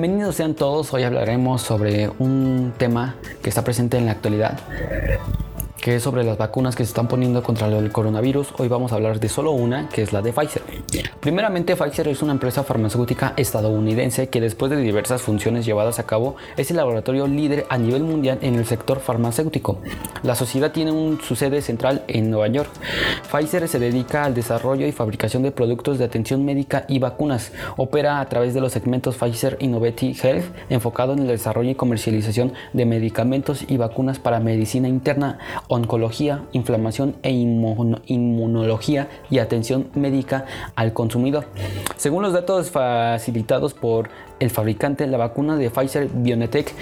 Bienvenidos sean todos, hoy hablaremos sobre un tema que está presente en la actualidad que es sobre las vacunas que se están poniendo contra el coronavirus. Hoy vamos a hablar de solo una, que es la de Pfizer. Primeramente, Pfizer es una empresa farmacéutica estadounidense que después de diversas funciones llevadas a cabo es el laboratorio líder a nivel mundial en el sector farmacéutico. La sociedad tiene su sede central en Nueva York. Pfizer se dedica al desarrollo y fabricación de productos de atención médica y vacunas. Opera a través de los segmentos Pfizer Innovative Health, enfocado en el desarrollo y comercialización de medicamentos y vacunas para medicina interna oncología, inflamación e inmunología y atención médica al consumidor. Según los datos facilitados por el fabricante, la vacuna de Pfizer BioNTech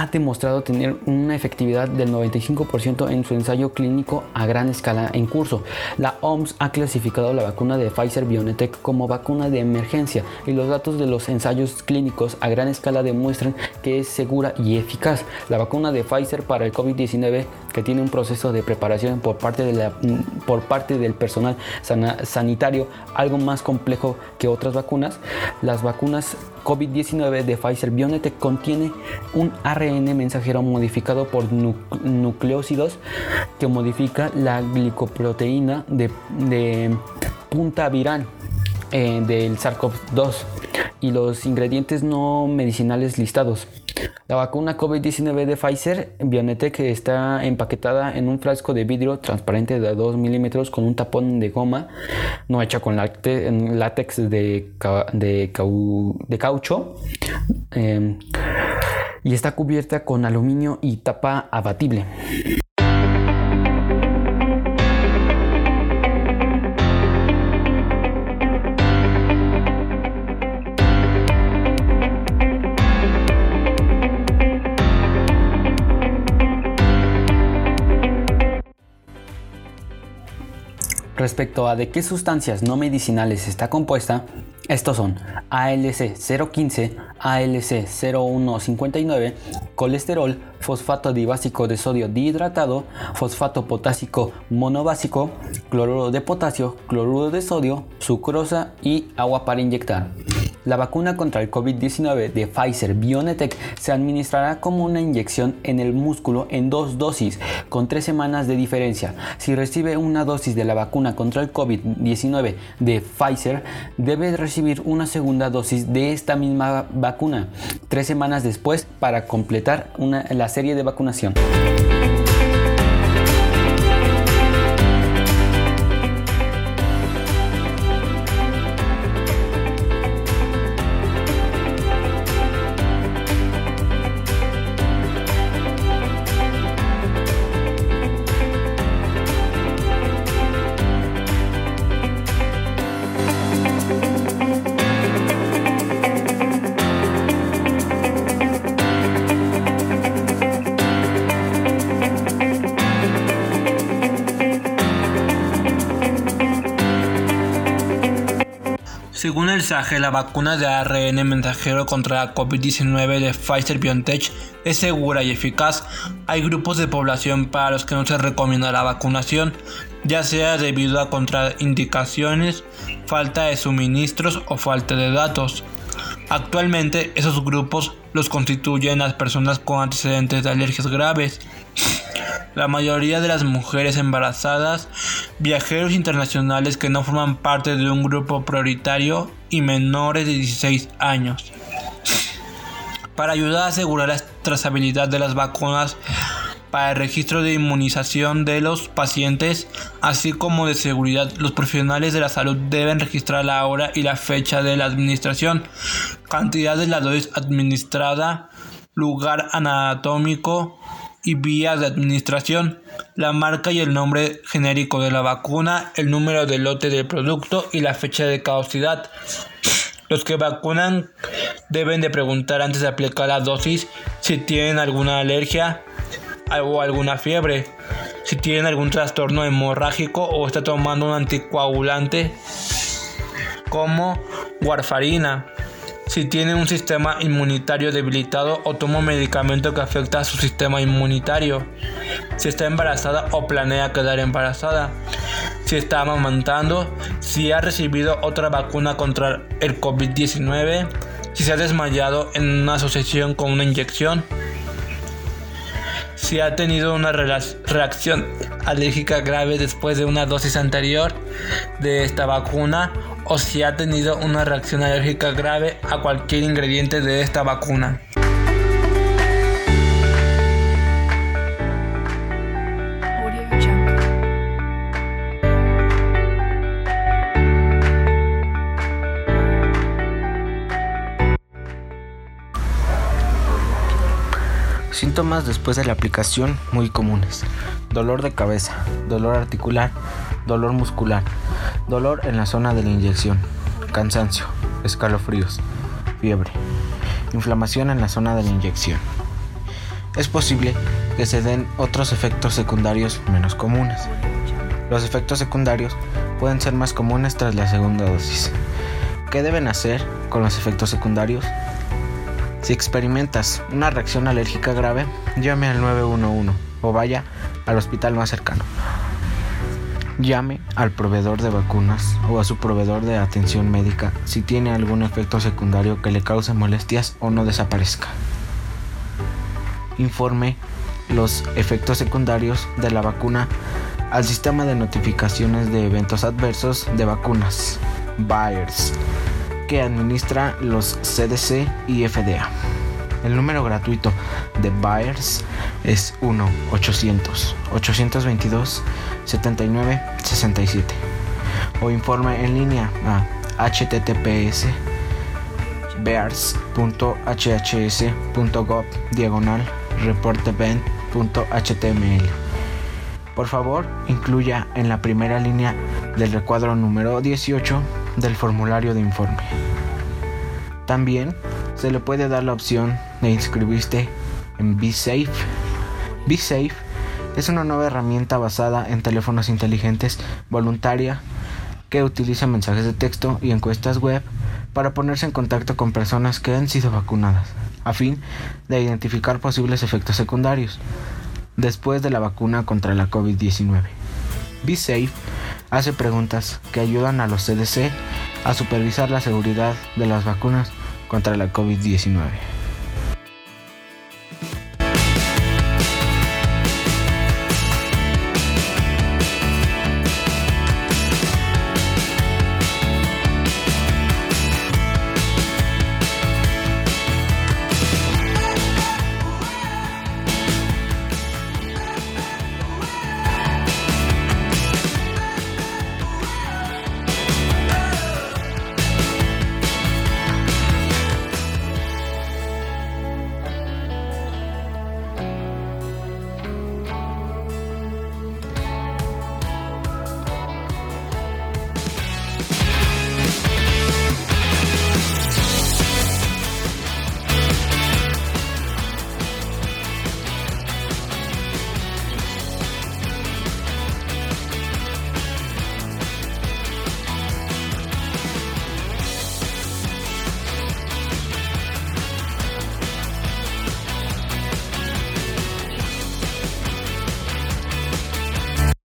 ha demostrado tener una efectividad del 95% en su ensayo clínico a gran escala en curso. La OMS ha clasificado la vacuna de Pfizer BioNTech como vacuna de emergencia y los datos de los ensayos clínicos a gran escala demuestran que es segura y eficaz. La vacuna de Pfizer para el COVID-19 que tiene un proceso de preparación por parte, de la, por parte del personal sanitario algo más complejo que otras vacunas, las vacunas COVID-19 de Pfizer BioNTech contiene un ARN mensajero modificado por nucleócidos que modifica la glicoproteína de, punta viral eh, del SARS-CoV-2 y los ingredientes no medicinales listados. La vacuna COVID-19 de Pfizer BioNTech está empaquetada en un frasco de vidrio transparente de 2 milímetros con un tapón de goma, no hecha con látex de, de, caucho, em, y está cubierta con aluminio y tapa abatible. Respecto a de qué sustancias no medicinales está compuesta, estos son ALC 015, ALC 0159, colesterol, fosfato dibásico de sodio dihidratado, fosfato potásico monobásico, cloruro de potasio, cloruro de sodio, sucrosa y agua para inyectar. La vacuna contra el COVID-19 de Pfizer BioNTech se administrará como una inyección en el músculo en dos dosis, con tres semanas de diferencia. Si recibe una dosis de la vacuna contra el COVID-19 de Pfizer, debe recibir una segunda dosis de esta misma vacuna tres semanas después para completar la serie de vacunación. Según el SAGE, la vacuna de ARN mensajero contra la COVID-19 de Pfizer BioNTech es segura y eficaz. Hay grupos de población para los que no se recomienda la vacunación, ya sea debido a contraindicaciones, falta de suministros o falta de datos. Actualmente esos grupos los constituyen las personas con antecedentes de alergias graves, la mayoría de las mujeres embarazadas, viajeros internacionales que no forman parte de un grupo prioritario y menores de 16 años. Para ayudar a asegurar la trazabilidad de las vacunas para el registro de inmunización de los pacientes, así como de seguridad, los profesionales de la salud deben registrar la hora y la fecha de la administración, cantidad de la dosis administrada, lugar anatómico, y vías de administración, la marca y el nombre genérico de la vacuna, el número de lote del producto y la fecha de caducidad. Los que vacunan deben de preguntar antes de aplicar la dosis si tienen alguna alergia o alguna fiebre, si tienen algún trastorno hemorrágico o está tomando un anticoagulante como warfarina si tiene un sistema inmunitario debilitado o toma un medicamento que afecta a su sistema inmunitario, si está embarazada o planea quedar embarazada, si está amamantando, si ha recibido otra vacuna contra el COVID-19, si se ha desmayado en una asociación con una inyección, si ha tenido una reacción alérgica grave después de una dosis anterior de esta vacuna o si ha tenido una reacción alérgica grave a cualquier ingrediente de esta vacuna. Síntomas después de la aplicación muy comunes. Dolor de cabeza, dolor articular, dolor muscular, dolor en la zona de la inyección, cansancio, escalofríos, fiebre, inflamación en la zona de la inyección. Es posible que se den otros efectos secundarios menos comunes. Los efectos secundarios pueden ser más comunes tras la segunda dosis. ¿Qué deben hacer con los efectos secundarios? Si experimentas una reacción alérgica grave, llame al 911 o vaya al hospital más cercano. Llame al proveedor de vacunas o a su proveedor de atención médica si tiene algún efecto secundario que le cause molestias o no desaparezca. Informe los efectos secundarios de la vacuna al sistema de notificaciones de eventos adversos de vacunas, BIRES que administra los CDC y FDA. El número gratuito de Buyers es 1-800-822-7967 o informe en línea a https bears.hhs.gov diagonal. Por favor, incluya en la primera línea del recuadro número 18 del formulario de informe. También se le puede dar la opción de inscribirse en BeSafe. BeSafe es una nueva herramienta basada en teléfonos inteligentes voluntaria que utiliza mensajes de texto y encuestas web para ponerse en contacto con personas que han sido vacunadas, a fin de identificar posibles efectos secundarios después de la vacuna contra la COVID-19. BeSafe hace preguntas que ayudan a los CDC a supervisar la seguridad de las vacunas contra la COVID-19.